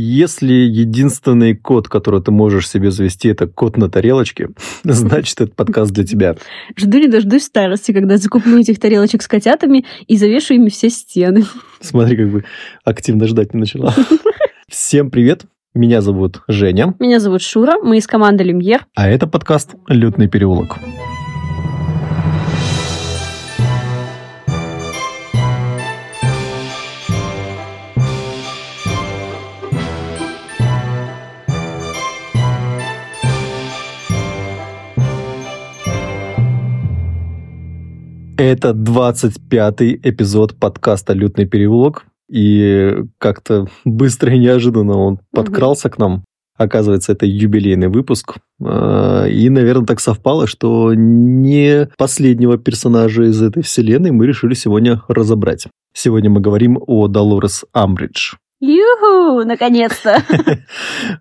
Если единственный код, который ты можешь себе завести, это код на тарелочке, значит, этот подкаст для тебя. Жду не дождусь старости, когда закуплю этих тарелочек с котятами и завешу ими все стены. Смотри, как бы активно ждать не начала. Всем привет! Меня зовут Женя. Меня зовут Шура, мы из команды Люмьер. А это подкаст «Лютный переулок». Это 25-й эпизод подкаста «Лютный переулок». И как-то быстро и неожиданно он подкрался к нам. Оказывается, это юбилейный выпуск. А, и, наверное, так совпало, что не последнего персонажа из этой вселенной мы решили сегодня разобрать. Сегодня мы говорим о Долорес Амбридж. Юху, наконец-то!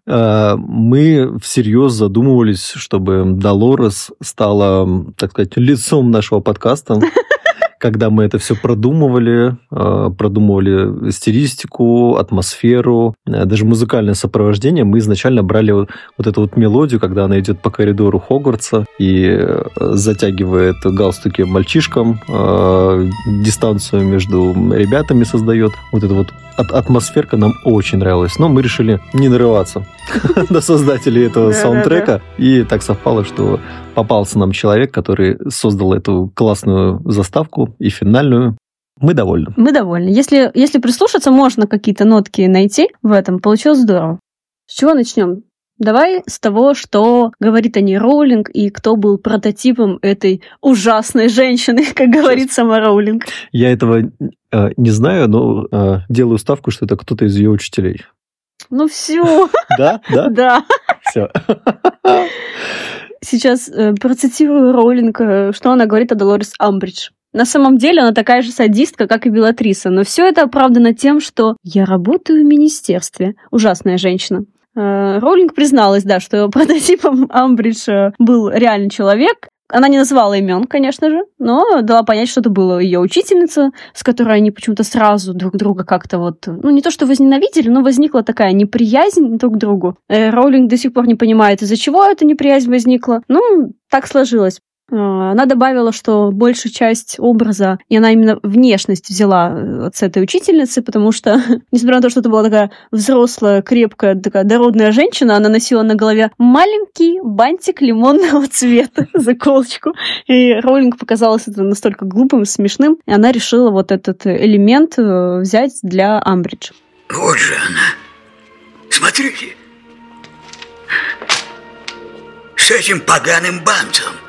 А, мы всерьез задумывались, чтобы Долорес стала, так сказать, лицом нашего подкаста когда мы это все продумывали, а, продумывали стилистику, атмосферу, а, даже музыкальное сопровождение, мы изначально брали вот, вот эту вот мелодию, когда она идет по коридору Хогвартса и э, затягивает галстуки мальчишкам, э, дистанцию между ребятами создает. Вот эта вот атмосферка нам очень нравилась. Но мы решили не нарываться на создателей этого саундтрека. И так совпало, что попался нам человек, который создал эту классную заставку и финальную. Мы довольны. Мы довольны. Если, если прислушаться, можно какие-то нотки найти в этом. Получилось здорово. С чего начнем? Давай с того, что говорит о ней Роулинг и кто был прототипом этой ужасной женщины, как говорит сама Роулинг. Я этого э, не знаю, но э, делаю ставку, что это кто-то из ее учителей. Ну все. Да? Да? Да. Все. Сейчас э, процитирую Роулинг, э, что она говорит о Долорес Амбридж. На самом деле она такая же садистка, как и Белатриса, но все это оправдано тем, что «я работаю в министерстве». Ужасная женщина. Э, Роулинг призналась, да, что прототипом Амбридж был реальный человек, она не называла имен, конечно же, но дала понять, что это была ее учительница, с которой они почему-то сразу друг друга как-то вот, ну не то что возненавидели, но возникла такая неприязнь друг к другу. Э, Роулинг до сих пор не понимает, из-за чего эта неприязнь возникла. Ну, так сложилось. А, она добавила, что большую часть образа, и она именно внешность взяла э, от этой учительницы, потому что, несмотря на то, что это была такая взрослая, крепкая, такая дородная женщина, она носила на голове маленький бантик лимонного цвета, заколочку. И Роулинг показалось это настолько глупым, смешным, и она решила вот этот элемент э, взять для Амбридж. Вот же она. Смотрите. С этим поганым бантом.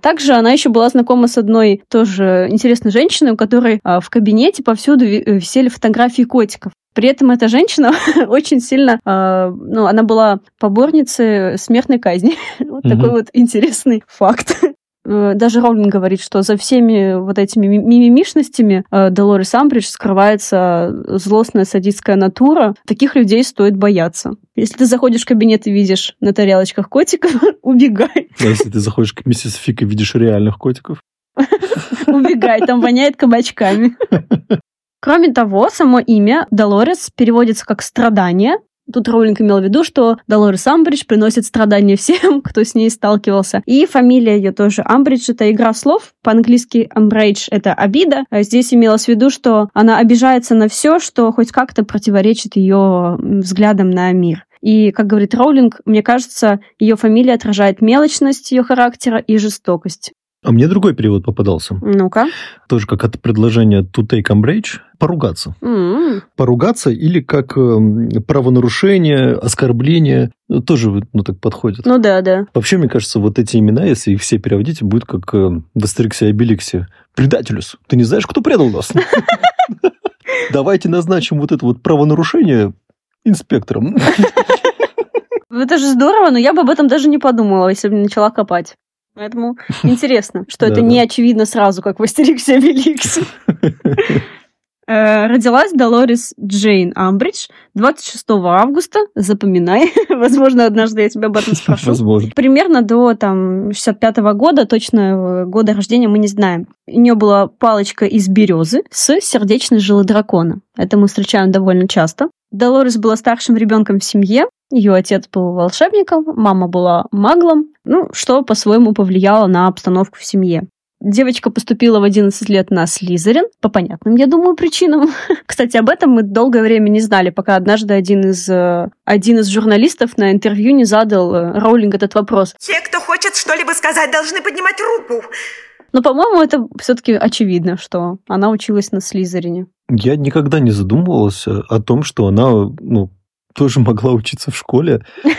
Также она еще была знакома с одной тоже интересной женщиной, у которой а, в кабинете повсюду висели фотографии котиков. При этом эта женщина очень сильно, э, ну, она была поборницей смертной казни. вот такой вот интересный факт. Э, даже Роулинг говорит, что за всеми вот этими мимимишностями э, Долорес Амбридж скрывается злостная садистская натура. Таких людей стоит бояться. Если ты заходишь в кабинет и видишь на тарелочках котиков, убегай. А если ты заходишь к миссис Фик и видишь реальных котиков? Убегай, там воняет кабачками. Кроме того, само имя Долорес переводится как «страдание», Тут Роулинг имел в виду, что Долорес Амбридж приносит страдания всем, кто с ней сталкивался. И фамилия ее тоже Амбридж — это игра слов. По-английски Амбридж — это обида. А здесь имелось в виду, что она обижается на все, что хоть как-то противоречит ее взглядам на мир. И, как говорит Роулинг, мне кажется, ее фамилия отражает мелочность ее характера и жестокость. А мне другой перевод попадался. Ну-ка. Тоже как от предложения to take umbrage, поругаться. Mm-hmm. Поругаться или как э, правонарушение, оскорбление, тоже ну, так подходит. Ну да, да. Вообще, мне кажется, вот эти имена, если их все переводить, будет как э, в Астериксе и Обеликсе. Предателюс, ты не знаешь, кто предал нас? Давайте назначим вот это вот правонарушение инспектором. Это же здорово, но я бы об этом даже не подумала, если бы начала копать. Поэтому интересно, что это не очевидно сразу, как в Астериксе Обеликсе. Э, родилась Долорес Джейн Амбридж 26 августа. Запоминай. Возможно, однажды я тебя об этом спрошу. Возможно. Примерно до там 65 года, точно года рождения мы не знаем. У нее была палочка из березы с сердечной жилы дракона. Это мы встречаем довольно часто. Долорес была старшим ребенком в семье. Ее отец был волшебником, мама была маглом, ну, что по-своему повлияло на обстановку в семье. Девочка поступила в 11 лет на Слизерин, по понятным, я думаю, причинам. Кстати, об этом мы долгое время не знали, пока однажды один из, э, один из журналистов на интервью не задал э, Роулинг этот вопрос. Те, кто хочет что-либо сказать, должны поднимать руку. Но, по-моему, это все-таки очевидно, что она училась на Слизерине. Я никогда не задумывался о том, что она ну, тоже могла учиться в школе.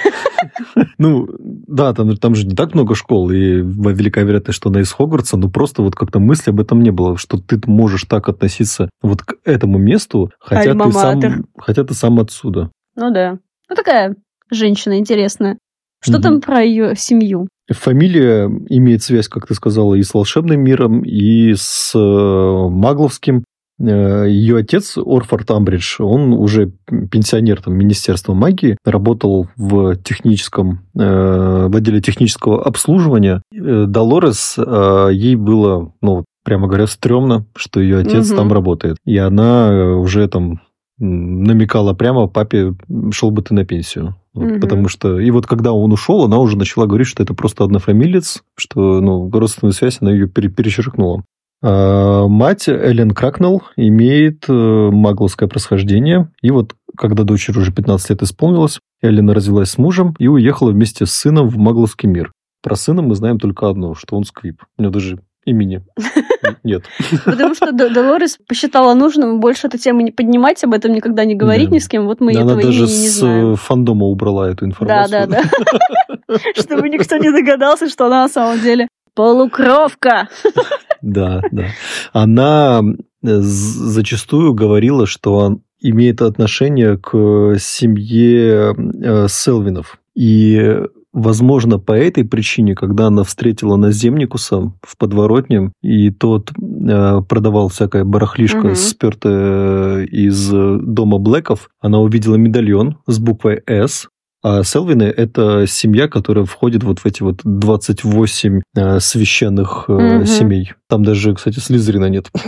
Ну, да, там, там же не так много школ, и велика вероятность, что она из Хогвартса, но просто вот как-то мысли об этом не было, что ты можешь так относиться вот к этому месту, хотя ты сам, хотя ты сам отсюда. Ну да. Ну такая женщина интересная. Что там про ее семью? Фамилия имеет связь, как ты сказала, и с волшебным миром, и с э, магловским. Э, Ее отец, Орфорд Амбридж, он уже пенсионер там, Министерства магии, работал в техническом, э, в отделе технического обслуживания. Э, Долорес, ей было, ну, прямо говоря, стрёмно, что ее отец угу. там работает. И она уже там намекала прямо папе, шел бы ты на пенсию. угу. Потому что... И вот когда он ушел, она уже начала говорить, что это просто однофамилец, что ну, родственную связь она ее перечеркнула. А, мать Эллен Кракнелл имеет э, магловское происхождение. И вот когда дочери уже 15 лет исполнилось, Эллен развелась с мужем и уехала вместе с сыном в магловский мир. Про сына мы знаем только одно, что он сквип. У него даже имени нет. Потому что Долорес посчитала нужным больше эту тему не поднимать, об этом никогда не говорить ни с кем. Вот мы этого имени не знаем. Она даже с фандома убрала эту информацию. Да, да, да. Чтобы никто не догадался, что она на самом деле полукровка. Да, да. Она э, зачастую говорила, что имеет отношение к семье э, Селвинов. И Возможно, по этой причине, когда она встретила Наземникуса в подворотне, и тот э, продавал всякое барахлишко, угу. спертое из дома Блэков, она увидела медальон с буквой «С», а Селвины – это семья, которая входит вот в эти вот 28 э, священных э, угу. семей. Там даже, кстати, Слизерина нет.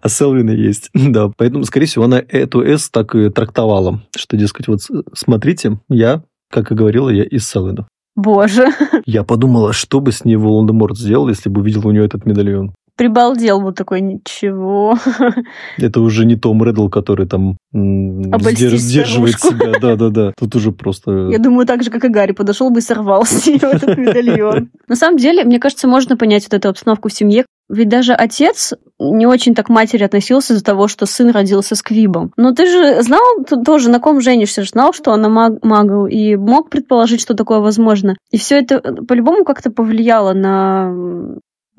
А Селвины есть. Да, поэтому, скорее всего, она эту «С» так и трактовала, что, дескать, вот смотрите, я, как и говорила, я из Селвинов. Боже. Я подумала, что бы с ней Волан-де-Морт сделал, если бы увидел у нее этот медальон прибалдел вот такой, ничего. Это уже не Том Реддл, который там сдерживает себя. Да-да-да. Тут уже просто... Я думаю, так же, как и Гарри, подошел бы и сорвал с нее этот медальон. На самом деле, мне кажется, можно понять вот эту обстановку в семье. Ведь даже отец не очень так к матери относился из-за того, что сын родился с Квибом. Но ты же знал ты тоже, на ком женишься, знал, что она маг, магл, и мог предположить, что такое возможно. И все это по-любому как-то повлияло на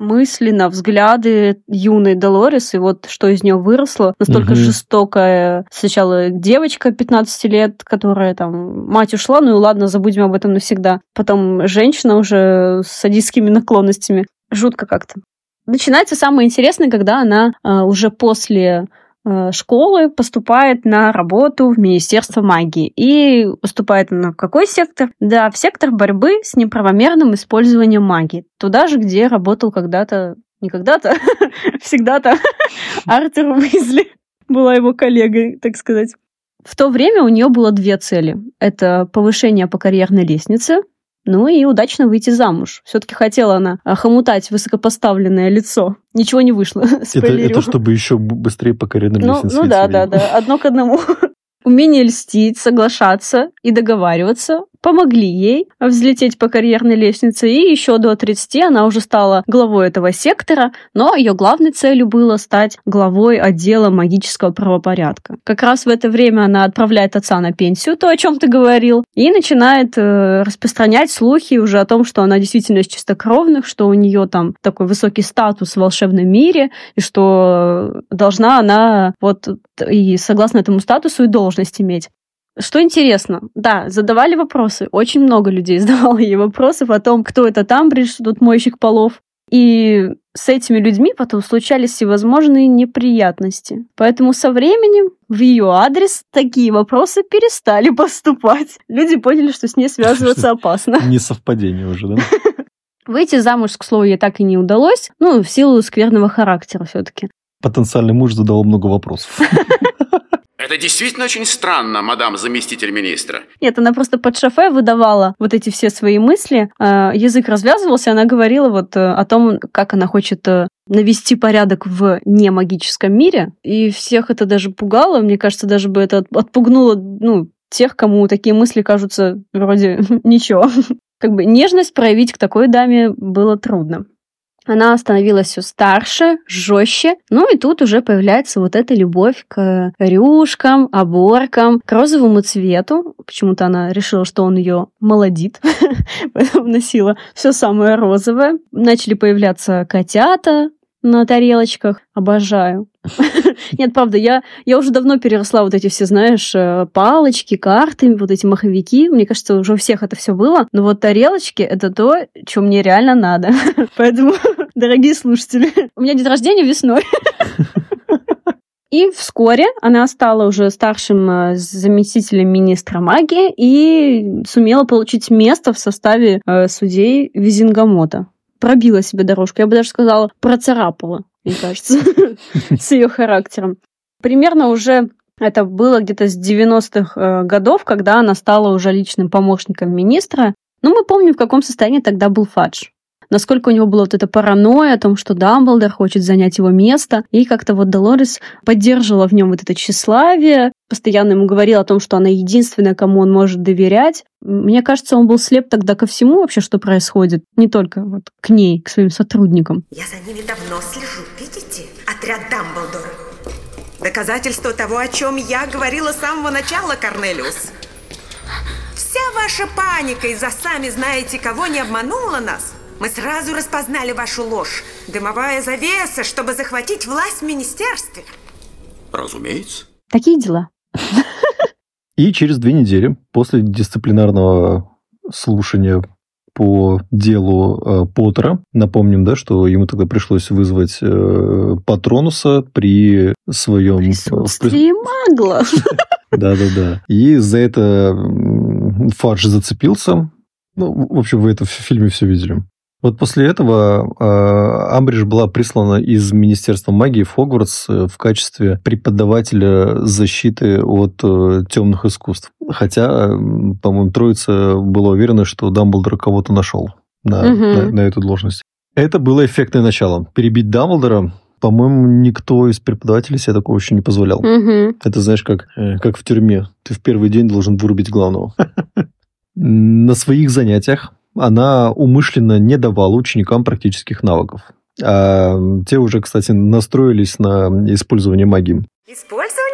мысли, на взгляды юной Долорес, и вот что из нее выросло. Настолько угу. жестокая сначала девочка 15 лет, которая там, мать ушла, ну и ладно, забудем об этом навсегда. Потом женщина уже с садистскими наклонностями. Жутко как-то. Начинается самое интересное, когда она э, уже после школы поступает на работу в Министерство магии. И поступает на какой сектор? Да, в сектор борьбы с неправомерным использованием магии. Туда же, где работал когда-то, не когда-то, всегда-то Артур Уизли была его коллегой, так сказать. В то время у нее было две цели. Это повышение по карьерной лестнице ну и удачно выйти замуж. Все-таки хотела она хомутать высокопоставленное лицо. Ничего не вышло. Это, это чтобы еще быстрее по карьерной ну, Ну да, да, да. Одно к одному. Умение льстить, соглашаться и договариваться помогли ей взлететь по карьерной лестнице, и еще до 30 она уже стала главой этого сектора, но ее главной целью было стать главой отдела магического правопорядка. Как раз в это время она отправляет отца на пенсию, то, о чем ты говорил, и начинает э, распространять слухи уже о том, что она действительно из чистокровных, что у нее там такой высокий статус в волшебном мире, и что должна она вот и согласно этому статусу и должность иметь. Что интересно, да, задавали вопросы. Очень много людей задавало ей вопросов о том, кто это Тамбридж, тут мойщик полов. И с этими людьми потом случались всевозможные неприятности. Поэтому со временем в ее адрес такие вопросы перестали поступать. Люди поняли, что с ней связываться опасно. Не совпадение уже, да? Выйти замуж, к слову, ей так и не удалось, ну, в силу скверного характера все-таки. Потенциальный муж задал много вопросов. Это действительно очень странно, мадам заместитель министра. Нет, она просто под шофе выдавала вот эти все свои мысли. А, язык развязывался, она говорила вот э, о том, как она хочет э, навести порядок в немагическом мире. И всех это даже пугало. Мне кажется, даже бы это отпугнуло, ну, тех, кому такие мысли кажутся вроде ничего. Как бы нежность проявить к такой даме было трудно. Она становилась все старше, жестче. Ну и тут уже появляется вот эта любовь к рюшкам, оборкам, к розовому цвету. Почему-то она решила, что он ее молодит, поэтому носила все самое розовое. Начали появляться котята, на тарелочках. Обожаю. Нет, правда, я, я уже давно переросла вот эти все, знаешь, э, палочки, карты, вот эти маховики. Мне кажется, уже у всех это все было. Но вот тарелочки — это то, что мне реально надо. Поэтому, дорогие слушатели, у меня день рождения весной. И вскоре она стала уже старшим э, заместителем министра магии и сумела получить место в составе э, судей Визингамота пробила себе дорожку. Я бы даже сказала, процарапала, мне кажется, с ее характером. Примерно уже это было где-то с 90-х э, годов, когда она стала уже личным помощником министра. Но мы помним, в каком состоянии тогда был Фадж насколько у него была вот эта паранойя о том, что Дамблдор хочет занять его место, и как-то вот Долорес поддерживала в нем вот это тщеславие, постоянно ему говорила о том, что она единственная, кому он может доверять. Мне кажется, он был слеп тогда ко всему вообще, что происходит, не только вот к ней, к своим сотрудникам. Я за ними давно слежу, видите? Отряд Дамблдора. Доказательство того, о чем я говорила с самого начала, Корнелиус. Вся ваша паника из-за сами знаете кого не обманула нас. Мы сразу распознали вашу ложь. Дымовая завеса, чтобы захватить власть в министерстве. Разумеется. Такие дела. И через две недели после дисциплинарного слушания по делу э, Поттера. Напомним, да, что ему тогда пришлось вызвать э, Патронуса при своем... Присутствии магла. Да-да-да. И за это Фадж зацепился. Ну, в общем, вы это в фильме все видели. Вот после этого э, Амбридж была прислана из Министерства магии в Хогвартс э, в качестве преподавателя защиты от э, темных искусств. Хотя, по-моему, троица была уверена, что Дамблдор кого-то нашел на, угу. на, на эту должность. Это было эффектное начало. Перебить Дамблдора по-моему, никто из преподавателей себе такого еще не позволял. Угу. Это, знаешь, как, как в тюрьме. Ты в первый день должен вырубить главного. На своих занятиях она умышленно не давала ученикам практических навыков. А те уже, кстати, настроились на использование магии. Использование?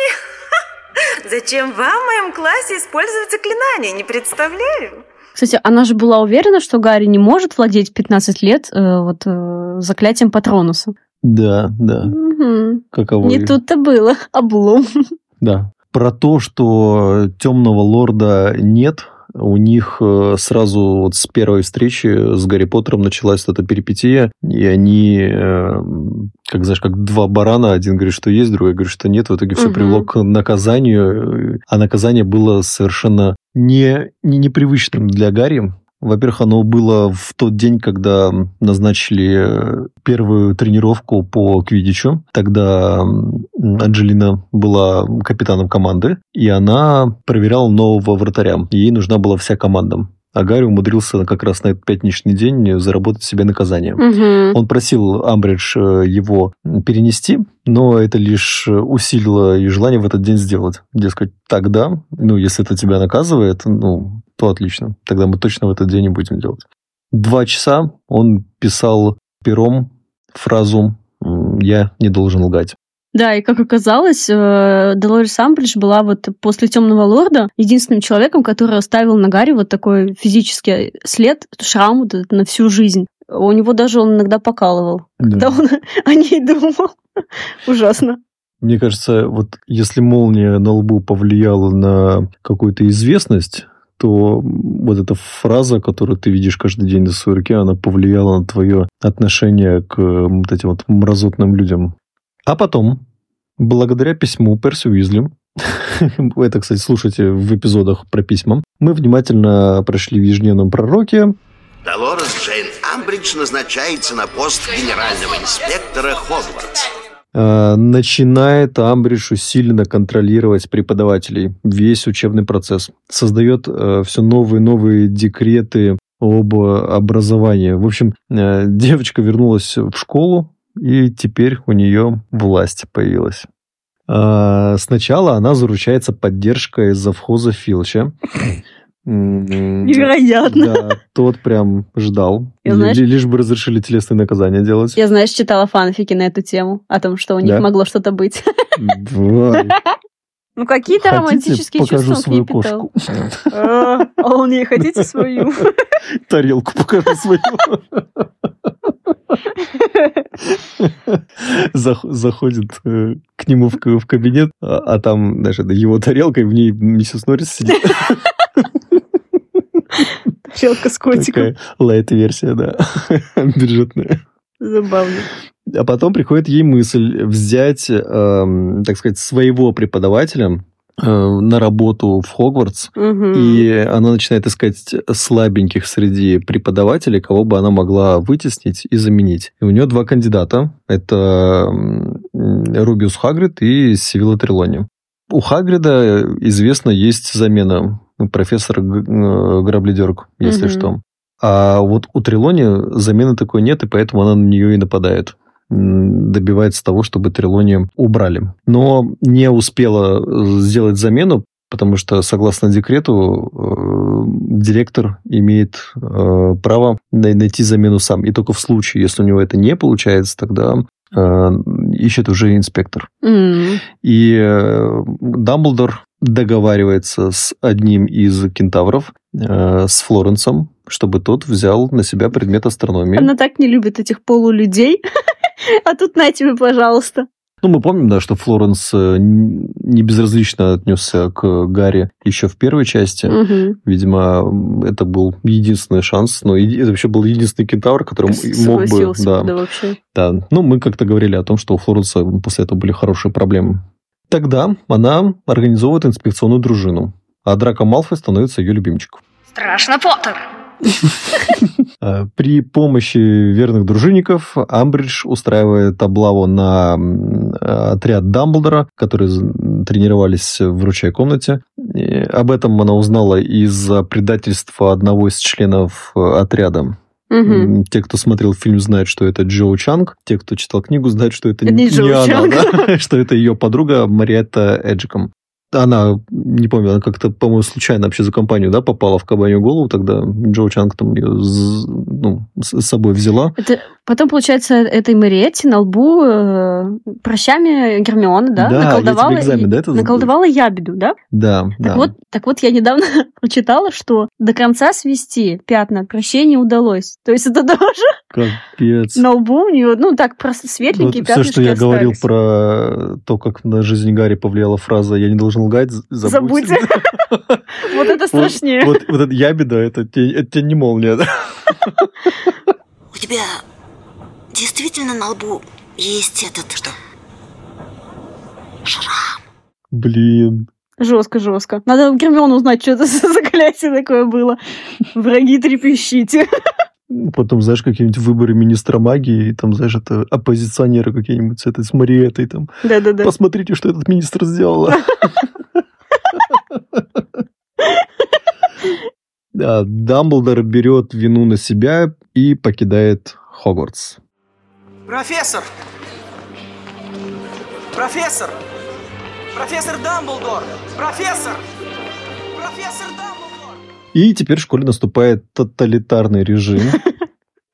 Зачем вам в моем классе использовать заклинания? Не представляю. Кстати, она же была уверена, что Гарри не может владеть 15 лет э, вот, э, заклятием Патронуса. Да, да. Угу. Каково Не тут-то было. Облом. Да. Про то, что темного лорда нет, у них э, сразу вот с первой встречи с Гарри Поттером началась эта перипетия, и они, э, как знаешь, как два барана, один говорит, что есть, другой говорит, что нет, в итоге все угу. привело к наказанию, а наказание было совершенно не, не непривычным для Гарри, во-первых, оно было в тот день, когда назначили первую тренировку по квидичу. Тогда Анджелина была капитаном команды, и она проверяла нового вратаря. Ей нужна была вся команда а Гарри умудрился как раз на этот пятничный день заработать себе наказание. Угу. Он просил Амбридж э, его перенести, но это лишь усилило и желание в этот день сделать. Дескать, тогда, ну, если это тебя наказывает, ну, то отлично. Тогда мы точно в этот день не будем делать. Два часа он писал пером фразу «Я не должен лгать». Да, и как оказалось, э, Долорес Амбридж была вот после Темного Лорда единственным человеком, который оставил на Гарри вот такой физический след, шрам вот на всю жизнь. У него даже он иногда покалывал, да. когда он о ней думал. Ужасно. Мне кажется, вот если молния на лбу повлияла на какую-то известность, то вот эта фраза, которую ты видишь каждый день на своей руке, она повлияла на твое отношение к вот этим вот мразотным людям. А потом, благодаря письму Перси Уизли, это, кстати, слушайте в эпизодах про письма, мы внимательно прошли в ежедневном пророке, Долорес Джейн Амбридж назначается на пост генерального инспектора Хогвартс. Э, начинает Амбридж усиленно контролировать преподавателей, весь учебный процесс. Создает э, все новые новые декреты об образовании. В общем, э, девочка вернулась в школу, и теперь у нее власть появилась. Сначала она заручается поддержкой завхоза Филча. Невероятно. Да, тот прям ждал. Я, знаешь- Лишь бы разрешили телесные наказания делать. Я, знаешь, читала фанфики на эту тему, о том, что у них Да? могло что-то быть. Давай. Ну, какие-то романтические покажу чувства свою кошку. А а он ей хотите свою? Тарелку покажу свою. Зах- Заходит э, к нему в кабинет, а а там, знаешь, его тарелка, и в ней миссис Норрис сидит. Тарелка с котиком. Такая лайт-версия, да, бюджетная. Забавно. А потом приходит ей мысль взять, эм, так сказать, своего преподавателя э, на работу в Хогвартс, Мгм. И она начинает искать слабеньких среди преподавателей, кого бы она могла вытеснить и заменить. И у нее два кандидата. Это Рубиус Хагрид и Сивилла Трелони. У Хагрида, известно, есть замена профессора Г- э, Грабледерг, если что. А вот у Трелони замены такой нет, и поэтому она на нее и нападает добивается того, чтобы Трелони убрали. Но не успела э, сделать замену, потому что, согласно декрету, э, директор имеет э, право най- найти замену сам. И только в случае, если у него это не получается, тогда э, ищет уже инспектор. М. И э, Дамблдор договаривается с одним из кентавров, э, с Флоренсом, чтобы тот взял на себя предмет астрономии. Она так не любит этих полулюдей. А тут на тебе, пожалуйста. Ну, мы помним, да, что Флоренс э, не безразлично отнесся к Гарри еще в первой части. Мгм. Видимо, это был единственный шанс, но это вообще был единственный кентавр, который мог бы... Да, да, вообще. да. Ну, мы как-то говорили о том, что у Флоренса после этого были хорошие проблемы. Тогда она организовывает инспекционную дружину, а Драко Малфой становится ее любимчиком. Страшно, Поттер. Э, При помощи верных дружинников Амбридж устраивает облаву на отряд Дамблдора, которые тренировались в ручей комнате. И об этом она узнала из-за предательства одного из членов э, отряда. М, Те, кто смотрел фильм, знают, что это Джо Чанг. Те, кто читал книгу, знают, что это Это не Джо она, Чанг. да, что это ее подруга Мариетта Эджиком. Она, не помню, она как-то, по-моему, случайно вообще за компанию, да, попала в кабанью голову, тогда Джо Чанг там ее ну, с собой взяла. Это, потом, получается, этой Мариетте на лбу э, прощами Гермиона, да, Да, я наколдовала, тебе экзамен, да, это наколдовала ябеду, да? Да, Так, да. вот, так вот, я недавно прочитала, что до конца свести пятна прощения удалось. То есть это тоже Капец. на лбу у нее, ну так, просто светленькие все, пятнышки что я говорил остались. про то, как на жизнь Гарри повлияла фраза «я не должен лгать», забудь. Забудь. Вот это Вот- страшнее. Вот, вот ябеда, это тебе, это тебе не молния. У тебя действительно на лбу есть этот... Что? Шрам. Блин. Жестко, жестко. Надо Гермиону узнать, что это за заклятие такое было. Враги трепещите. Потом, знаешь, какие-нибудь выборы министра магии, и там, знаешь, это оппозиционеры какие-нибудь с этой, с Мариэтой, там. Да-да-да. Посмотрите, что этот министр сделала. Да, Дамблдор берет вину на себя и покидает Хогвартс. Профессор! Профессор! Профессор Дамблдор! Профессор! Профессор Дамблдор! И теперь в школе наступает тоталитарный режим.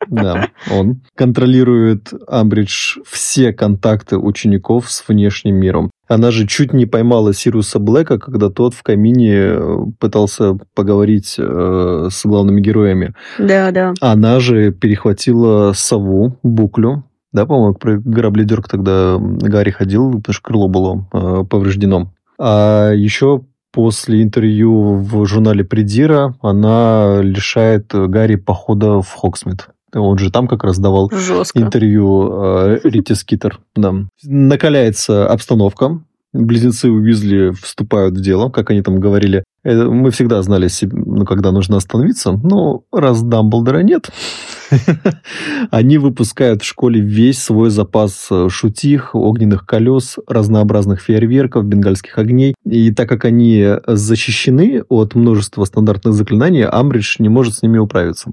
Да, он контролирует Амбридж все контакты учеников с внешним миром. Она же чуть не поймала Сируса Блэка, когда тот в камине э, пытался поговорить э, с главными героями. Да-да. Она же перехватила сову, буклю. Да, по-моему, про грабледерк тогда Гарри ходил, потому что крыло было э, повреждено. А еще после интервью в журнале Придира она лишает Гарри похода в Хоксмит. Он же там как раз давал Жестко. интервью э, Рите Скитер. Да. Накаляется обстановка. Близнецы Уизли вступают в дело, как они там говорили. Э, Мы всегда знали, ну, когда нужно остановиться. Но раз Дамблдора нет, они выпускают в школе весь свой запас э, шутих, огненных колес, разнообразных фейерверков, бенгальских огней. И так как они защищены от множества стандартных заклинаний, Амбридж не может с ними управиться.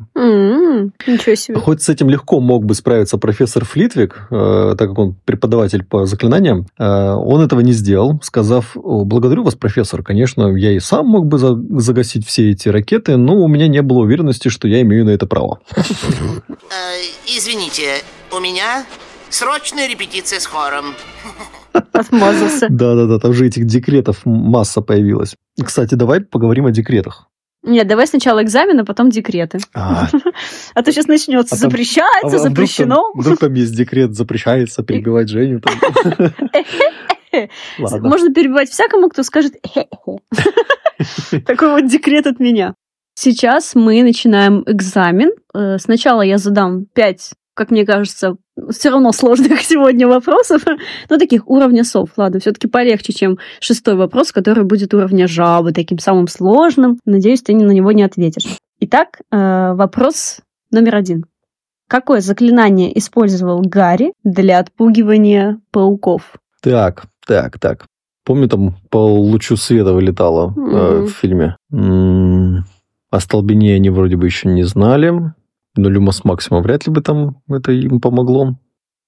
Ничего себе. Хоть с этим легко мог бы справиться профессор Флитвик, э, так как он преподаватель по заклинаниям, э, он этого не сделал, сказав, «О, благодарю вас, профессор, конечно, я и сам мог бы за- загасить все эти ракеты, но у меня не было уверенности, что я имею на это право. Э, извините, у меня срочная репетиция с хором. Отмазался. Да-да-да, там же этих декретов масса появилась. Кстати, давай поговорим о декретах. Нет, давай сначала экзамен, а потом декреты. А, А то сейчас начнется. А там- Запрещается, а вдруг там- запрещено. Вдруг там есть декрет, запрещается перебивать Женю. Можно перебивать всякому, кто скажет. Такой вот декрет от меня. Сейчас мы начинаем экзамен. Э, Сначала я задам пять, как мне кажется, все равно сложных сегодня вопросов, но таких уровня сов. Ладно, все-таки полегче, чем шестой вопрос, который будет уровня жабы, таким самым сложным. Надеюсь, ты на него не ответишь. Итак, э, вопрос номер один. Какое заклинание использовал Гарри для отпугивания пауков? Так, так, так. Помню, там по лучу света вылетало э, Мгм. в фильме. М, Остолбенение они вроде бы еще не знали. Но Люмос Максима вряд ли бы там это им помогло.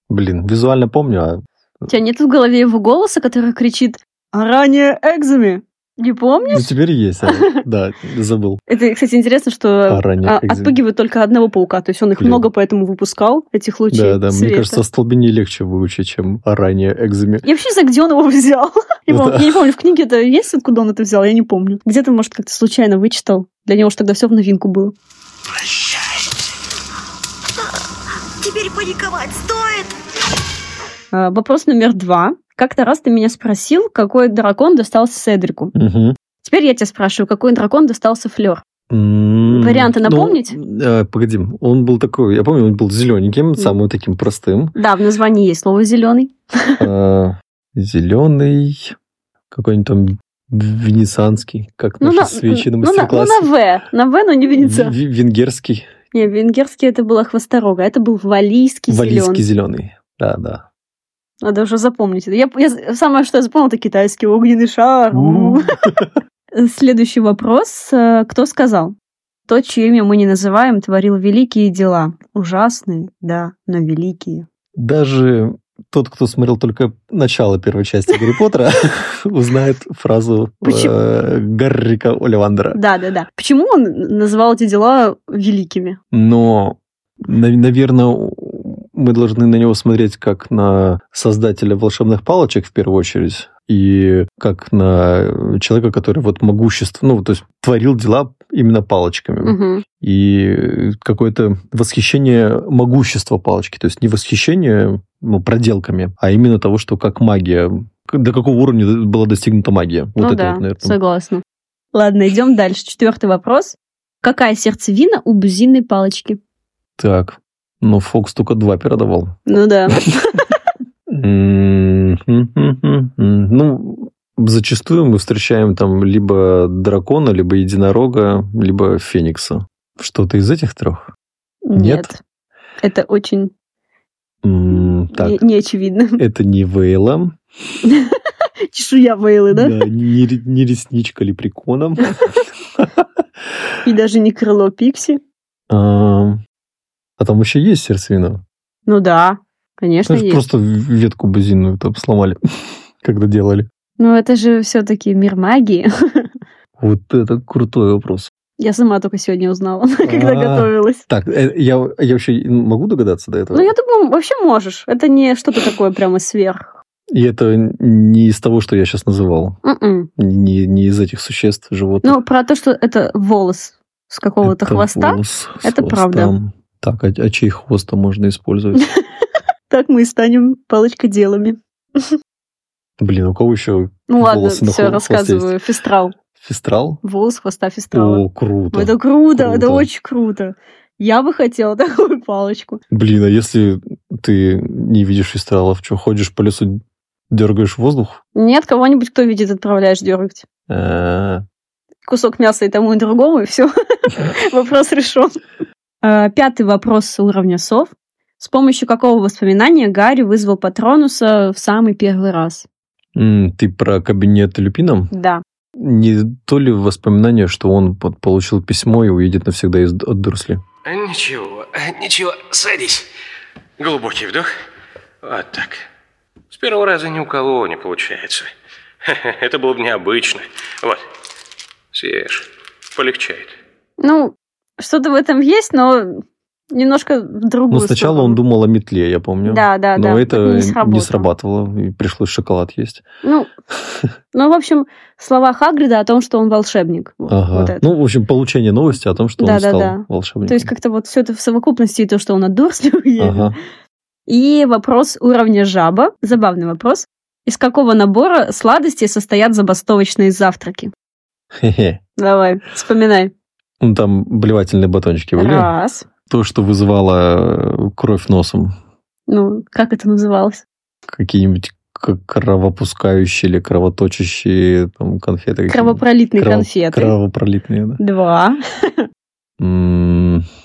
Блин, визуально помню, а У тебя нет в голове его голоса, который кричит «А ранее экзами». Не помнишь? ну, теперь есть. а, Да, забыл. Это, кстати, интересно, что А а, отпугивает только одного паука. То есть он их Блин. много поэтому выпускал, этих лучей Да, да, мне кажется, остолбение легче выучить, чем ранее экзами. Я вообще не знаю, где он его взял. Я, Ну пом- да. я не помню, в книге это есть, откуда он это взял, я не помню. Где-то, может, как-то случайно вычитал. Для него же тогда все в новинку было. Теперь паниковать стоит. А, Вопрос номер два. Как-то раз ты меня спросил, какой дракон достался Седрику. Мгм. Теперь я тебя спрашиваю, какой дракон достался Флёр? М, Варианты ну, напомнить? э, Погоди, он был такой, я помню, он был зелененьким, самым таким простым. Да, в названии есть слово зеленый. Зеленый, какой-нибудь там венецианский, как наши свечи на ну, на, ну, мастер-классе. на В. На В, но не Венеция. В- Венгерский, Не, венгерский это был Хвосторога, это был валийский, валийский зеленый. зеленый. Да, да. Надо уже запомнить. Я, я- самое, что я запомнила, это китайский огненный шар. Следующий вопрос. Э, Кто сказал? То, чье имя мы не называем, творил великие дела. Ужасные, да, но великие. Даже тот, кто смотрел только начало первой части Гарри Поттера, узнает фразу э, Гаррика Оливандера. Да, да, да. Почему он называл эти дела великими? Но, наверное, мы должны на него смотреть как на создателя волшебных палочек в первую очередь, и как на человека, который вот могущество, ну, то есть творил дела именно палочками. Мгм. И какое-то восхищение могущества палочки, то есть не восхищение ну, проделками, а именно того, что как магия, до какого уровня была достигнута магия. Вот ну это да, вот, наверное. согласна. Ладно, идем дальше. Четвертый вопрос. Какая сердцевина у бузинной палочки? Так, ну, Фокс только два передавал. Ну да. Ну, зачастую мы встречаем там либо дракона, либо единорога, либо феникса. Что-то из этих трех? Нет? Это очень М, Так, не, не очевидно. это не Вейла, Чешуя Вейлы, да? да, не, ре- не ресничка лепрекона. И даже не крыло Пикси. А а там еще есть сердцевина. Ну да, конечно, есть. просто ветку бузинную там сломали, когда делали. Но это же все-таки мир магии. Вот это крутой вопрос. Я сама только сегодня узнала, когда А. готовилась. Так, э, я, я вообще могу догадаться до этого? Ну, я думаю, вообще можешь. Это не что-то такое прямо сверх. И это не из того, что я сейчас называл. М-м. Не, не из этих существ, животных. Ну, про то, что это волос с какого-то хвоста. волос это правда. Так, а, а чей хвост можно использовать? Так мы и станем палочкоделами. Блин, у кого еще Ну ладно, все, рассказываю. есть? Фестрал. Фестрал? Волос хвоста фестрала. О, круто. Это круто, это Круто. очень круто. Я бы хотела такую палочку. Блин, а если ты не видишь фестралов, что, ходишь по лесу, дергаешь воздух? Нет, кого-нибудь, кто видит, отправляешь дергать. Э, Кусок мяса и тому, и другому, и все. Вопрос решен. Э, Пятый вопрос уровня сов. С помощью какого воспоминания Гарри вызвал Патронуса в самый первый раз? Ты про кабинет Люпином? Да. Не то ли воспоминание, что он получил письмо и уедет навсегда из от Дурсли? Ничего, ничего, садись. Глубокий вдох. Вот так. С первого раза ни у кого не получается. Это было бы необычно. Вот. Съешь. Полегчает. Ну, что-то в этом есть, но немножко другую Ну, сначала сторону. он думал о метле, я помню. Да, да, Но да. это Не не сработало. срабатывало, и пришлось шоколад есть. Ну, ну, в общем, слова Хагрида о том, что он волшебник. Ага. вот ну, в общем, получение новости о том, что Да, он да, стал да. волшебником. То есть как-то вот все это в совокупности, и то, что он от Дурсли уедет. Ага. И вопрос уровня жаба. Забавный вопрос. Из какого набора сладостей состоят забастовочные завтраки? Хе-хе. Давай, вспоминай. Ну, там блевательные батончики были. Раз. То, что вызывало э, кровь носом. Ну, как это называлось? Какие-нибудь кровопускающие или кровоточащие там, конфеты. Кровопролитные Крово- конфеты. Кровопролитные, да. Два.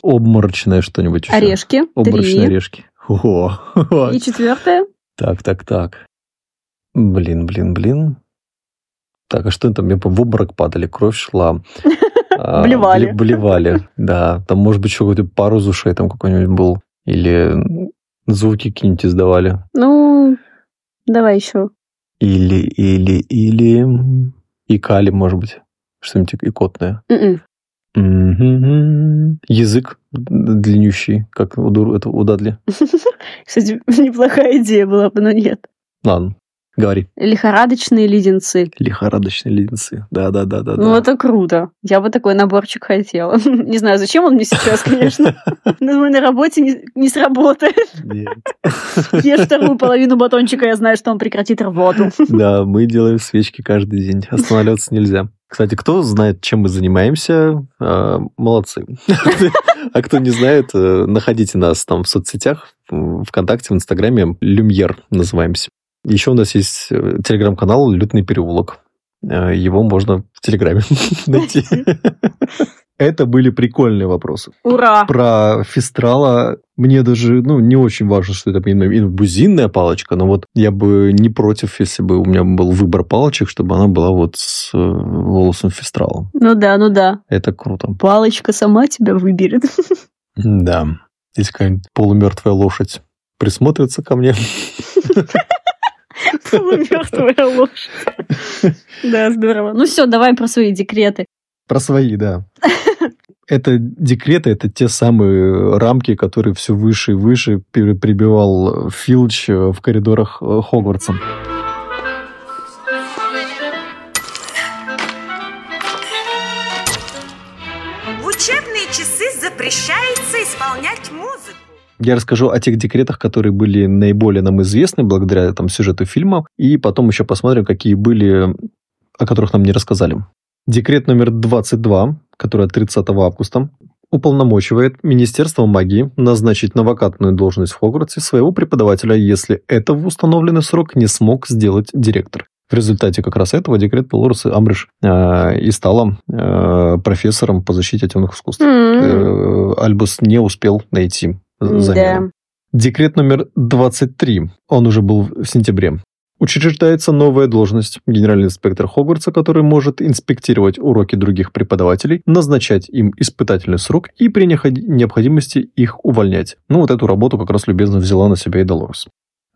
Обморочное что-нибудь еще. Орешки. Обморочные Три. орешки. И четвертое. Так, так, так. Блин, блин, блин. Так, а что там? Я в обморок падали, кровь шла. А, Блевали. бле- Блевали, да. Там, может быть, еще какой-то пару ушей там какой-нибудь был. Или звуки какие-нибудь издавали. Ну, давай еще. Или, или, или... Икали, может быть. Что-нибудь икотное. М-м. Мгм. Язык длиннющий, как у, это у Дадли. Кстати, неплохая идея была бы, но нет. Ладно, говори. Лихорадочные леденцы. Лихорадочные леденцы. Да-да-да-да. Ну, это круто. Я бы такой наборчик хотела. Не знаю, зачем он мне сейчас, конечно. Думаю, на работе не, не сработает. Ешь вторую половину батончика, я знаю, что он прекратит рвоту. Да, мы делаем свечки каждый день. Останавливаться нельзя. Кстати, кто знает, чем мы занимаемся, э, молодцы. А кто не знает, э, находите нас там в соцсетях, ВКонтакте, в Инстаграме, Люмьер называемся. Еще у нас есть э, телеграм-канал «Лютный переулок». Э, Его можно в Телеграме найти. Это были прикольные вопросы. Ура! Про фестрала мне даже, ну, не очень важно, что это бузинная палочка, но вот я бы не против, если бы у меня был выбор палочек, чтобы она была вот с э, волосом фестрала. Ну да, ну да. Это круто. Палочка сама тебя выберет. Да. Здесь какая-нибудь полумертвая лошадь присмотрится ко мне. Полумертвая лошадь. Да, здорово. Ну все, давай про свои декреты. Про свои, да. Это декреты, это те самые рамки, которые все выше и выше прибивал Филч э, в коридорах э, Хогвартса. В учебные часы запрещается исполнять музыку. Я расскажу о тех декретах, которые были наиболее нам известны благодаря там, сюжету фильма, и потом еще посмотрим, какие были, о которых нам не рассказали. Декрет номер 22, который от 30 августа, уполномочивает Министерство магии назначить на вакантную должность в Хогвартсе своего преподавателя, если это в установленный срок не смог сделать директор. В результате как раз этого декрет Долорес Амбридж э, и стала э, профессором по защите темных искусств. М. Э, Альбус не успел найти замену. Декрет номер 23, он уже был в сентябре. Учреждается новая должность генеральный инспектор Хогвартса, который может инспектировать уроки других преподавателей, назначать им испытательный срок и при необход- необходимости их увольнять. Ну, вот эту работу как раз любезно взяла на себя и Долорес.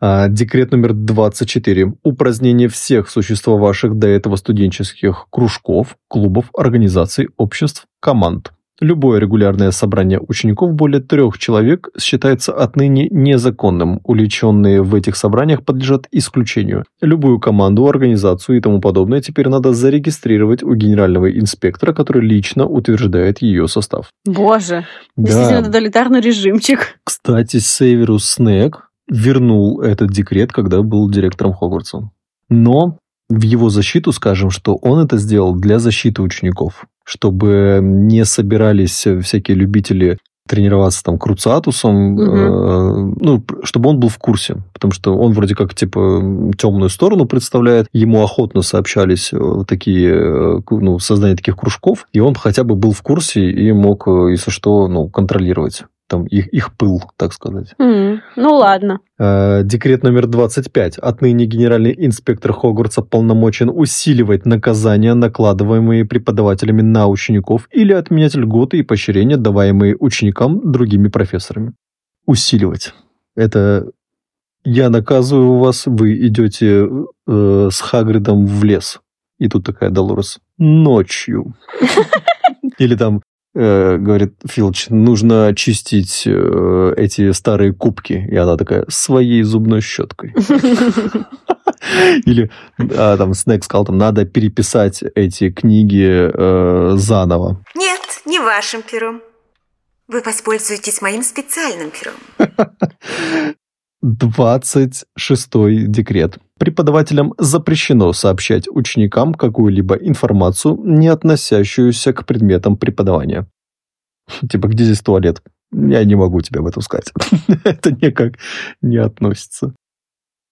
А, Декрет номер 24. Упразднение всех существовавших до этого студенческих кружков, клубов, организаций, обществ, команд. Любое регулярное собрание учеников более трех человек считается отныне незаконным. Уличенные в этих собраниях подлежат исключению. Любую команду, организацию и тому подобное теперь надо зарегистрировать у генерального инспектора, который лично утверждает ее состав. Боже, Да. действительно тоталитарный режимчик. Кстати, Северус Снег вернул этот декрет, когда был директором Хогвартса. Но в его защиту скажем, что он это сделал для защиты учеников, чтобы не собирались всякие любители тренироваться там круциатусом, Мгм. э, ну, чтобы он был в курсе, потому что он вроде как типа темную сторону представляет, ему охотно сообщались э, такие, э, ну, создание таких кружков, и он хотя бы был в курсе и мог, э, если что, ну, контролировать там их, их пыл, так сказать. М, Ну ладно. Э, Декрет номер 25. Отныне генеральный инспектор Хогвартса полномочен усиливать наказания, накладываемые преподавателями на учеников, или отменять льготы и поощрения, даваемые ученикам другими профессорами. Усиливать. Это я наказываю вас, вы идете э, с Хагридом в лес. И тут такая Долорес. Ночью. Или там э, говорит Филч, нужно чистить э, эти старые кубки. И она такая, своей зубной щеткой. Или а, там Снег сказал, там надо переписать эти книги э, заново. Нет, не вашим пером. Вы воспользуетесь моим специальным пером. 26 декрет. Преподавателям запрещено сообщать ученикам какую-либо информацию, не относящуюся к предметам преподавания. Типа, где здесь туалет? Я не могу тебе об этом сказать. Это никак не относится.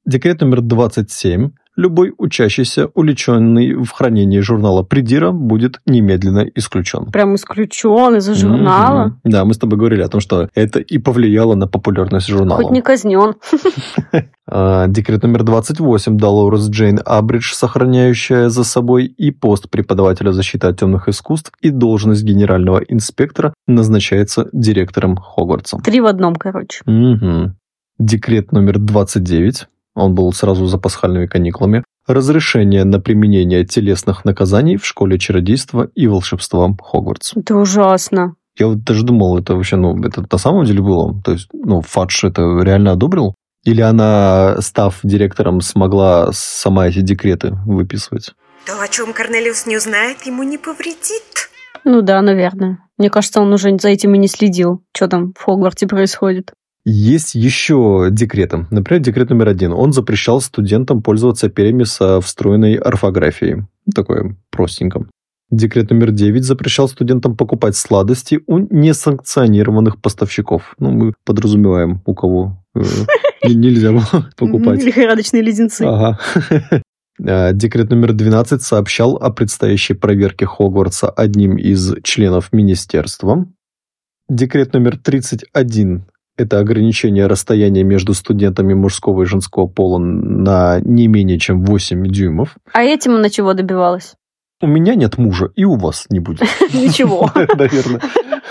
Декрет номер 27. Любой учащийся, увлеченный в хранении журнала Придира, будет немедленно исключен. Прям исключен из-за журнала. Мгм. Да, мы с тобой говорили о том, что это и повлияло на популярность журнала. Хоть не казнен. А, Декрет номер 28. Долорес Джейн Абридж, сохраняющая за собой и пост преподавателя защиты от темных искусств, и должность генерального инспектора, назначается директором Хогвартса. Три в одном, короче. Мгм. Декрет номер 29. Он был сразу за пасхальными каникулами. Разрешение на применение телесных наказаний в школе чародейства и волшебства Хогвартс. Это ужасно. Я вот даже думал, это вообще, ну, это на самом деле было? То есть, ну, Фадж это реально одобрил? Или она, став директором, смогла сама эти декреты выписывать? То, о чем Корнелиус не узнает, ему не повредит. Ну да, наверное. Мне кажется, он уже за этим и не следил, что там в Хогварте происходит. Есть еще декреты. Например, декрет номер один. Он запрещал студентам пользоваться перьями со встроенной орфографией. Такое простенько. Декрет номер 9 запрещал студентам покупать сладости у несанкционированных поставщиков. Ну, мы подразумеваем, у кого э, не- нельзя было покупать. Лихорадочные леденцы. Ага. А, Декрет номер 12 сообщал о предстоящей проверке Хогвартса одним из членов министерства. Декрет номер 31 – это ограничение расстояния между студентами мужского и женского пола на не менее чем 8 дюймов. А этим она чего добивалась? У меня нет мужа, и у вас не будет. Ничего. Наверное.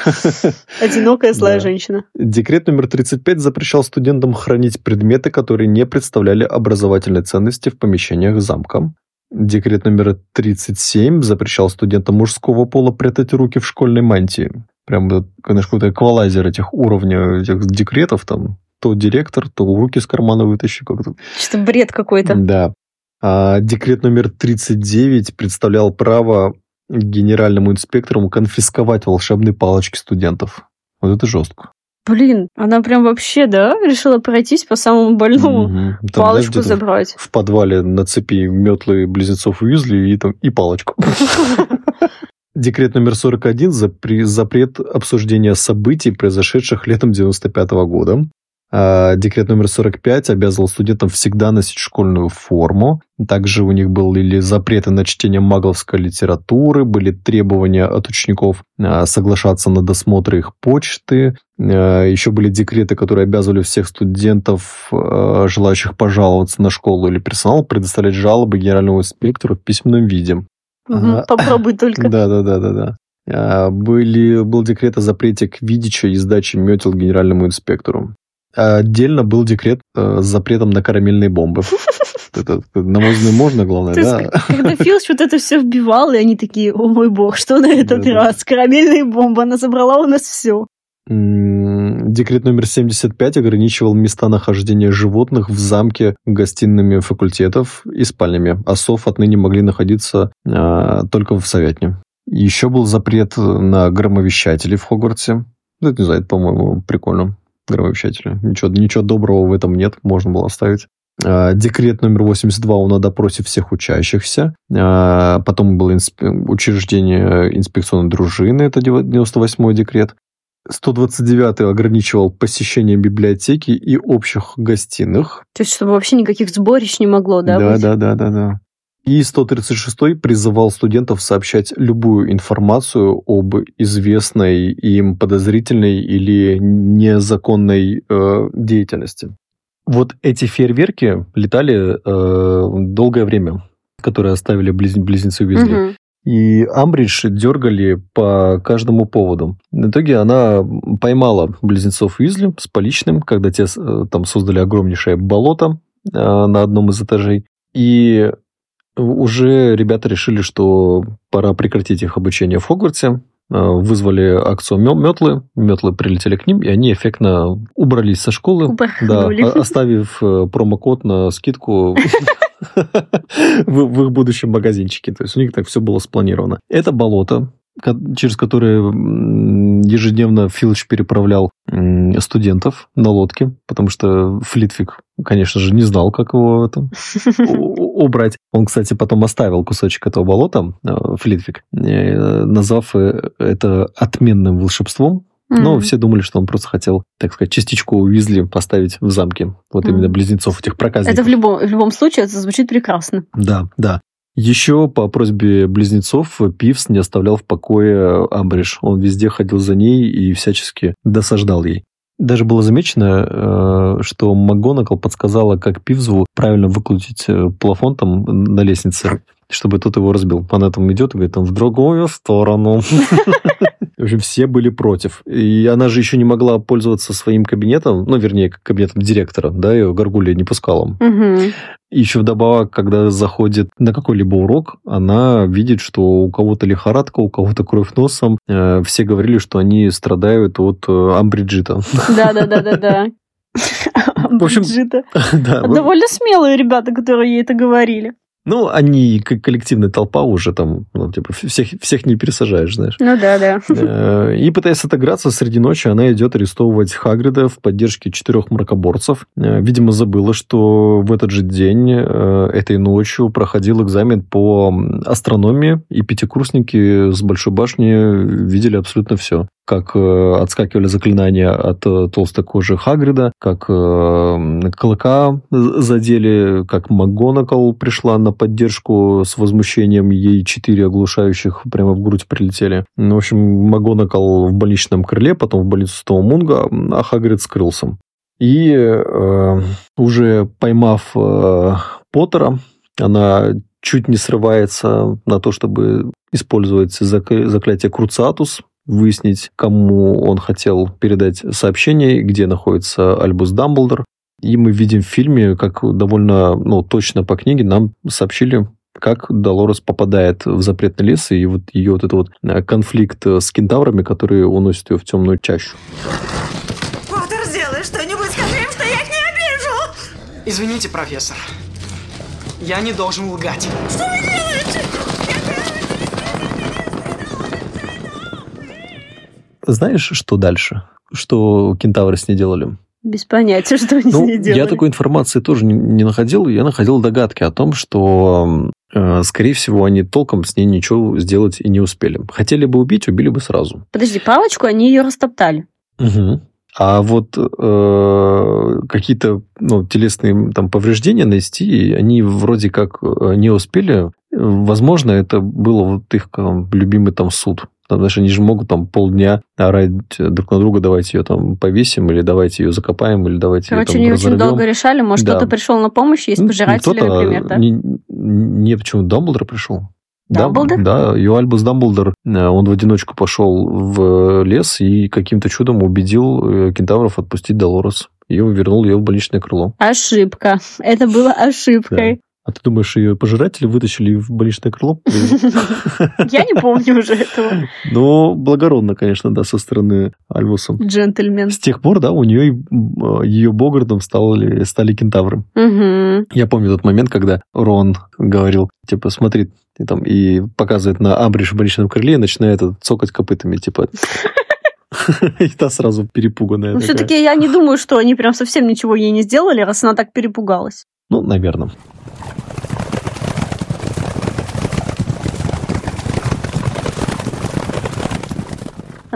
Одинокая злая женщина. Декрет номер 35 запрещал студентам хранить предметы, которые не представляли образовательной ценности в помещениях замка. Декрет номер 37 запрещал студентам мужского пола прятать руки в школьной мантии. Прям, знаешь, какой-то эквалайзер этих уровней этих декретов там. То директор, то руки из кармана вытащи как-то. Что-то бред какой-то. Да. А декрет номер 39 представлял право генеральному инспектору конфисковать волшебные палочки студентов. Вот это жестко. Блин, она прям вообще, да, решила пройтись по самому больному. Мгм. Там, знаешь, Палочку где-то забрать. В подвале на цепи метлы близнецов Уизли и, там, и палочку. Декрет номер 41 запре- запрет обсуждения событий, произошедших летом 95 года. А Декрет номер 45 обязывал студентам всегда носить школьную форму. Также у них были запреты на чтение магловской литературы, были требования от учеников а, соглашаться на досмотры их почты. А, Еще были декреты, которые обязывали всех студентов, а, желающих пожаловаться на школу или персонал, предоставлять жалобы генеральному инспектору в письменном виде. Попробуй только. Да, да, да, да, да. Были, был декрет о запрете квидича и сдачи метел генеральному инспектору. Отдельно был декрет э, с запретом на карамельные бомбы. Это на мой взгляд можно, главное, То да? когда Филч вот это все вбивал, и они такие, о мой бог, что на этот раз? Карамельная бомба, она забрала у нас все. Декрет номер 75 ограничивал места нахождения животных в замке гостиными факультетов и спальнями, а сов отныне могли находиться а, только в Советне. Еще был запрет на громовещателей в Хогвартсе. Это, не знаю, это, по-моему, прикольно. Громовещатели. Ничего, ничего доброго в этом нет, можно было оставить. А, Декрет номер 82 он о допросе всех учащихся. А, Потом было инсп- учреждение инспекционной дружины, это 98 декрет. 129 ограничивал посещение библиотеки и общих гостиных. То есть, чтобы вообще никаких сборищ не могло, да? Да, быть? да, да, да, да. И 136 призывал студентов сообщать любую информацию об известной им подозрительной или незаконной э, деятельности. Вот эти фейерверки летали э, долгое время, которые оставили близ- близнецы Уизли. Мгм. И Амбридж дергали по каждому поводу. В итоге она поймала близнецов Уизли с поличным, когда те э, там создали огромнейшее болото э, на одном из этажей. И уже ребята решили, что пора прекратить их обучение в Хогвартсе. Э, Вызвали акцию метлы, метлы прилетели к ним, и они эффектно убрались со школы, да, оставив промокод на скидку в, в их будущем магазинчике. То есть у них так все было спланировано. Это болото, через которое ежедневно Филч переправлял студентов на лодке, потому что Флитвик, конечно же, не знал, как его это, убрать. Он, кстати, потом оставил кусочек этого болота, э, Флитвик, э, назвав э, это отменным волшебством. Но Мгм. все думали, что он просто хотел, так сказать, частичку Уизли поставить в замке. Вот Мгм. именно близнецов этих проказников. Это в любом, в любом случае это звучит прекрасно. Да, да. Еще по просьбе близнецов Пивс не оставлял в покое Амбридж. Он везде ходил за ней и всячески досаждал ей. Даже было замечено, э, что МакГонагал подсказала, как Пивзу правильно выкрутить э, плафон там на лестнице, чтобы тот его разбил. Она там идет и говорит, там в другую сторону. В общем, все были против. И она же еще не могла пользоваться своим кабинетом, ну, вернее, кабинетом директора, да, ее Гаргулия не пускала. И еще вдобавок, когда заходит на какой-либо урок, она видит, что у кого-то лихорадка, у кого-то кровь носом. Э, Все говорили, что они страдают от э, амбриджита. Да-да-да-да-да. В общем. Да, Довольно смелые ребята, которые ей это говорили. Ну, они как коллективная толпа уже там, ну, типа, всех, всех не пересажаешь, знаешь. Ну да, да. Э, И пытаясь отыграться, среди ночи она идет арестовывать Хагрида в поддержке четырех мракоборцев. Э, Видимо, забыла, что в этот же день, э, этой ночью, проходил экзамен по астрономии, и пятикурсники с Большой башни видели абсолютно все. Как э, отскакивали заклинания от э, толстой кожи Хагрида, как э, клыка задели, как МакГонагал пришла на поддержку с возмущением, ей четыре оглушающих прямо в грудь прилетели. Ну, в общем, МакГонагал в больничном крыле, потом в больницу Стоумунга, а Хагрид скрылся. И э, уже поймав э, Поттера, она чуть не срывается на то, чтобы использовать зак- заклятие Круциатус, выяснить, кому он хотел передать сообщение, где находится Альбус Дамблдор. И мы видим в фильме, как довольно ну, точно по книге нам сообщили, как Долорес попадает в запретный лес, и вот ее вот этот вот э, конфликт с кентаврами, которые уносят ее в темную чащу. Поттер, сделай что-нибудь, скажи им, что я их не обижу! Извините, профессор. Я не должен лгать. Что вы делаете? Знаешь, что дальше? Что кентавры с ней делали? Без понятия, что они с Ну, ней делали. я такой информации тоже не, не находил. Я находил догадки о том, что, э, скорее всего, они толком с ней ничего сделать и не успели. Хотели бы убить, убили бы сразу. Подожди, палочку, они ее растоптали. Мгм. А вот э, какие-то ну, телесные там, повреждения нанести, они вроде как э, не успели. Возможно, это было вот их там, любимый там суд. Там, знаешь, они же могут там полдня орать друг на друга, давайте ее там повесим, или давайте ее закопаем, или давайте Короче, ее там они очень разорвем. долго решали, может, Да. кто-то пришел на помощь, есть Ну, пожиратели, например, да? Не, не почему, Дамблдор пришел. Да, Дамблдор? Да, и Альбус Дамблдор, э, он в одиночку пошел в лес и каким-то чудом убедил э, кентавров отпустить Долорес. И вернул ее в больничное крыло. Ошибка. Это было ошибкой. А ты думаешь, ее пожиратели вытащили в больничное крыло? Я не помню уже этого. Ну, благородно, конечно, да, со стороны Альбуса. Джентльмен. С тех пор, да, у нее и, ее Богардом стали, стали кентавры. Я помню тот момент, когда Рон говорил, типа, смотри, и, там, и показывает на Амбридж в больничном крыле и начинает цокать копытами, типа... И та сразу перепуганная Ну, все-таки я не думаю, что они прям совсем ничего ей не сделали, раз она так перепугалась. Ну, наверное.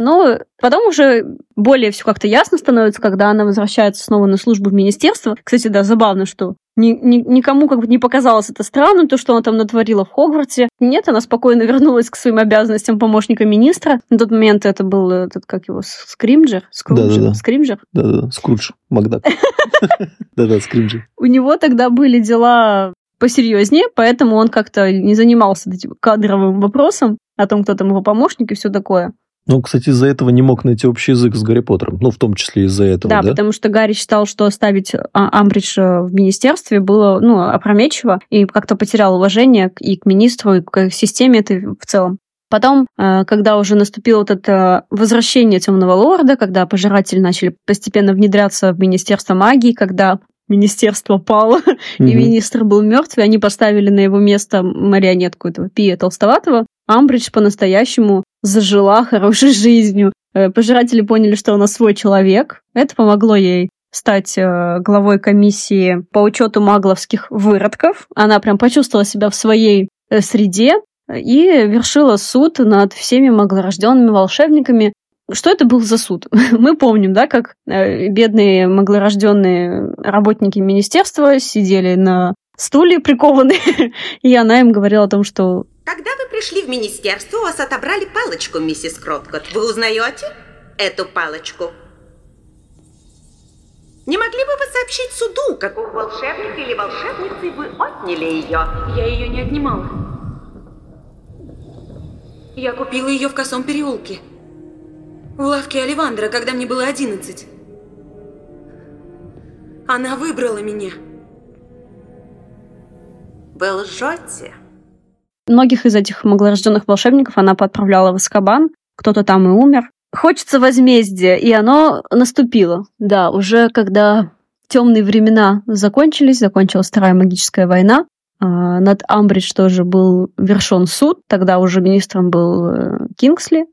Ну, потом уже более все как-то ясно становится, когда она возвращается снова на службу в министерство. Кстати, да, забавно, что ни, ни, никому как бы не показалось это странным, то, что она там натворила в Хогвартсе. Нет, она спокойно вернулась к своим обязанностям помощника министра. На тот момент это был этот, как его, Скримджер? Скрумджер? Да-да-да. Скримджер? Да-да, Скрудж, Макдак. Да-да, Скримджер. У него тогда были дела посерьезнее, поэтому он как-то не занимался этим кадровым вопросом о том, кто там его помощник и все такое. Ну, кстати, из-за этого не мог найти общий язык с Гарри Поттером. Ну, в том числе из-за этого, Да, да? потому что Гарри считал, что оставить а, Амбридж э, в министерстве было ну, опрометчиво, и как-то потерял уважение и к министру, и к системе этой в целом. Потом, э, когда уже наступило вот это возвращение Темного Лорда, когда пожиратели начали постепенно внедряться в Министерство магии, когда министерство пало, и Мгм. министр был мертв, и они поставили на его место марионетку этого Пия Толстоватого, Амбридж по-настоящему зажила хорошей жизнью. Э, Пожиратели поняли, что она свой человек. Это помогло ей стать э, главой комиссии по учету магловских выродков. Она прям почувствовала себя в своей э, среде и вершила суд над всеми маглорожденными волшебниками. Что это был за суд? Мы помним, да, как э, бедные маглорожденные работники министерства сидели на стуле прикованные, и она им говорила о том, что Когда вы пришли в министерство, у вас отобрали палочку, миссис Кроткот. Вы узнаете эту палочку? Не могли бы вы сообщить суду, какого волшебника или волшебницы вы отняли ее? Я ее не отнимала. Я купила ее в косом переулке. В лавке Оливандра, когда мне было одиннадцать. Она выбрала меня. Вы лжете. многих из этих маглорожденных волшебников она поотправляла в Аскабан, кто-то там и умер. Хочется возмездия, и оно наступило. Да, уже когда темные времена закончились, закончилась Вторая магическая война, а, над Амбридж тоже был вершен суд, тогда уже министром был э, Кингсли,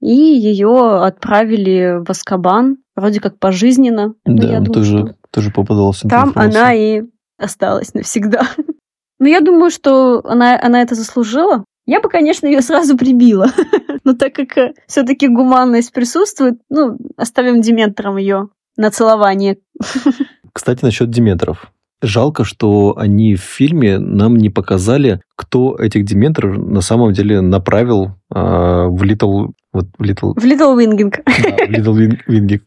И ее отправили в Аскабан, вроде как пожизненно. Но Да, я думаю, тоже, что тоже попадалась там она и осталась навсегда. Но я думаю, что она, она это заслужила. Я бы, конечно, ее сразу прибила. Но так как все-таки гуманность присутствует, ну, оставим дементорам ее на целование. Кстати, насчет Дементоров. Жалко, что они в фильме нам не показали, кто этих Дементоров на самом деле направил а, в Литл... Вот в Литл... В Литл Вингинг. Да, в Литл Вингик.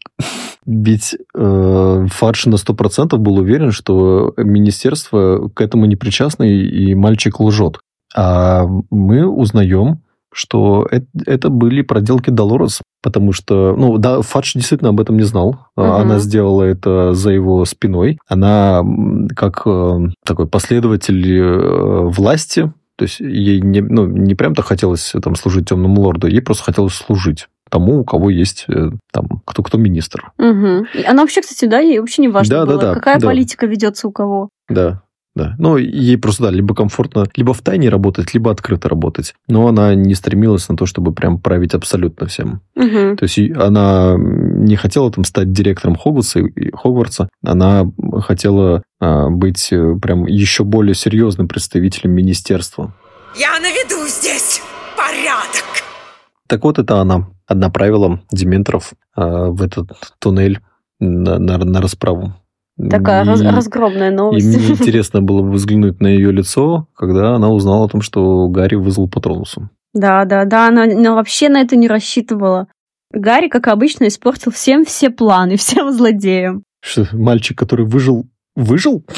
Ведь э, Фадж на 100% был уверен, что министерство к этому не причастно, и, и мальчик лжет. А мы узнаем, что это, это были проделки Долорес, потому что, ну, да, Фадж действительно об этом не знал. Мгм. Она сделала это за его спиной. Она как э, такой последователь э, власти, то есть ей не, ну, не прям-то хотелось там служить темному лорду, ей просто хотелось служить тому, у кого есть э, там кто кто министр. И Она вообще, кстати, да, ей вообще не важно Да, да, было, да, какая да. политика ведется у кого. Да, да. Ну, ей просто, да, либо комфортно, либо в тайне работать, либо открыто работать. Но она не стремилась на то, чтобы прям править абсолютно всем. Мгм. То есть она не хотела там стать директором Хогвартса, и- Хогвартса. Она хотела а, быть э, прям еще более серьезным представителем министерства. Я наведу здесь порядок. Так вот, это она направила Дементоров а, в этот туннель на, на- на расправу. Такая раз- И- разгромная И новость. мне интересно было бы взглянуть на ее лицо, когда она узнала о том, что Гарри вызвал Патронусу. Да, да, да, она, она вообще на это не рассчитывала. Гарри, как обычно, испортил всем все планы, всем злодеям. Что, мальчик, который выжил, выжил?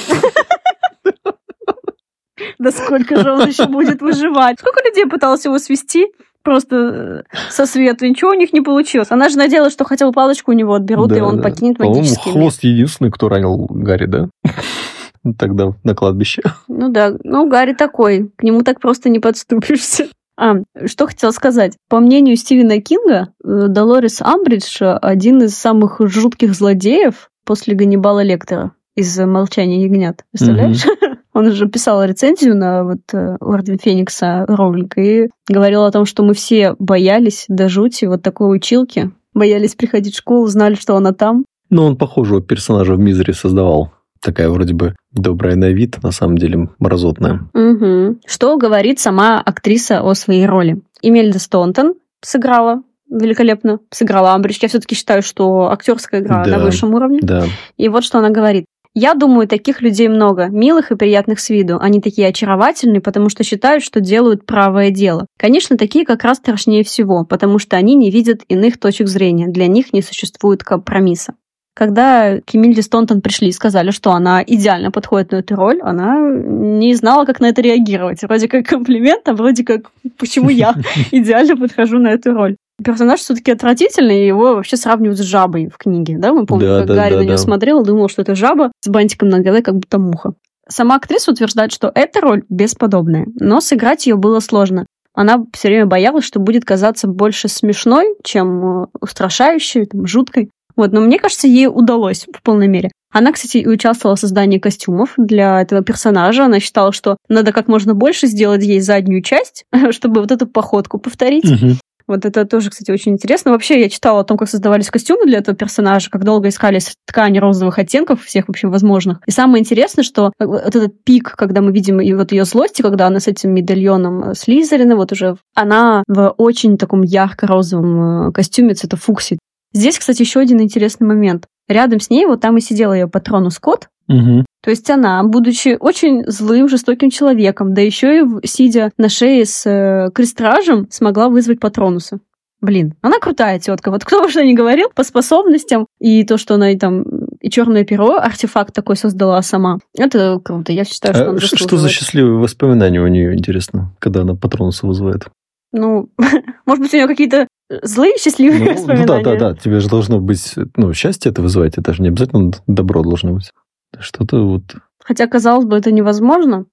Да сколько же он еще будет выживать? Сколько людей пыталось его свести просто э, со свету, и ничего у них не получилось. Она же надеялась, что хотя бы палочку у него отберут, и Да, он да. покинет По-моему, магический мир. хвост единственный, кто ранил Гарри, да? Тогда на кладбище. Ну да, ну Гарри такой, к нему так просто не подступишься. А, что хотела сказать. По мнению Стивена Кинга, э, Долорес Амбридж один из самых жутких злодеев после Ганнибала Лектора из «Молчания ягнят». Представляешь? Он же писал рецензию на вот э, Орден Феникса Роулинга и говорил о том, что мы все боялись до жути вот такой училки. Боялись приходить в школу, знали, что она там. Но он похожего персонажа в Мизере создавал. Такая вроде бы Добрая на вид, на самом деле мразотная. Угу. Что говорит сама актриса о своей роли? Имельда Стонтон сыграла великолепно, сыграла Амбридж. Я все-таки считаю, что актерская игра Да. на высшем уровне. Да. И вот что она говорит. Я думаю, таких людей много, милых и приятных с виду. Они такие очаровательные, потому что считают, что делают правое дело. Конечно, такие как раз страшнее всего, потому что они не видят иных точек зрения. Для них не существует компромисса. Когда к Эмильде Стонтон пришли и сказали, что она идеально подходит на эту роль, она не знала, как на это реагировать. Вроде как комплимент, а вроде как почему я идеально подхожу на эту роль. Персонаж все-таки отвратительный, и его вообще сравнивают с жабой в книге, да? Мы помним, Да, как да, Гарри да, на нее да. смотрел и думал, что это жаба с бантиком на голове, как будто муха. Сама актриса утверждает, что эта роль бесподобная, но сыграть ее было сложно. Она все время боялась, что будет казаться больше смешной, чем э, устрашающей, там, жуткой. Вот, но мне кажется, ей удалось в полной мере. Она, кстати, и участвовала в создании костюмов для этого персонажа. Она считала, что надо как можно больше сделать ей заднюю часть, чтобы вот эту походку повторить. Мгм. Вот это тоже, кстати, очень интересно. Вообще, я читала о том, как создавались костюмы для этого персонажа, как долго искались ткани розовых оттенков, всех, в общем, возможных. И самое интересное, что вот этот пик, когда мы видим и вот ее злости, когда она с этим медальоном э, Слизерина, вот уже она в очень таком ярко-розовом э, костюме цвета фукси. Здесь, кстати, еще один интересный момент. Рядом с ней вот там и сидела ее патрону Скотт, Мгм. то есть она, будучи очень злым, жестоким человеком, да еще и сидя на шее с э, крестражем, смогла вызвать патронуса. Блин, она крутая тетка. Вот кто бы что ни говорил, по способностям и то, что она и там и черное перо, артефакт такой создала сама. Это круто. Я считаю, что А что за счастливые воспоминания у нее, интересно, когда она патронуса вызывает? Ну, может быть, у нее какие-то злые, счастливые Ну, ну воспоминания. да, да, да. Тебе же должно быть, ну, счастье это вызывает. Это же не обязательно добро должно быть. Что-то вот... Хотя, казалось бы, это невозможно.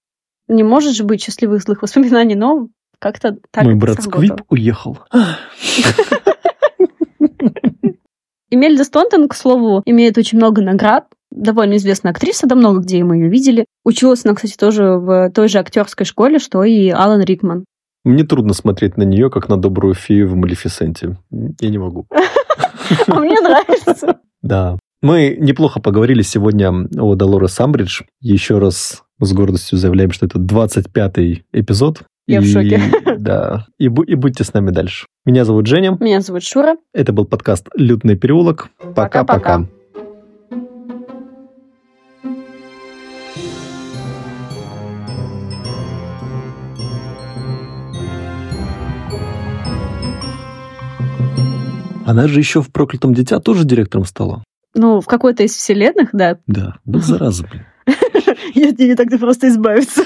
Не может же быть счастливых злых воспоминаний, но как-то так Мой брат сработало. Сквип уехал. Эмельда Стонтон, к слову, имеет очень много наград. Довольно известная актриса, да много где мы ее видели. Училась она, кстати, тоже в той же актерской школе, что и Алан Рикман. Мне трудно смотреть на нее, как на добрую фею в Малефисенте. Я не могу. А мне нравится. Да. Мы неплохо поговорили сегодня о Долорес Амбридж. Еще раз с гордостью заявляем, что это 25-й эпизод. Я в И- шоке. Да. И, и будьте с нами дальше. Меня зовут Женя. Меня зовут Шура. Это был подкаст «Лютный переулок». Пока-пока. Пока-пока. Она же еще в «Проклятом дитя» тоже директором стала. Ну, в какой-то из вселенных, да. Да, был зараза, блин. Я нее так-то просто избавиться.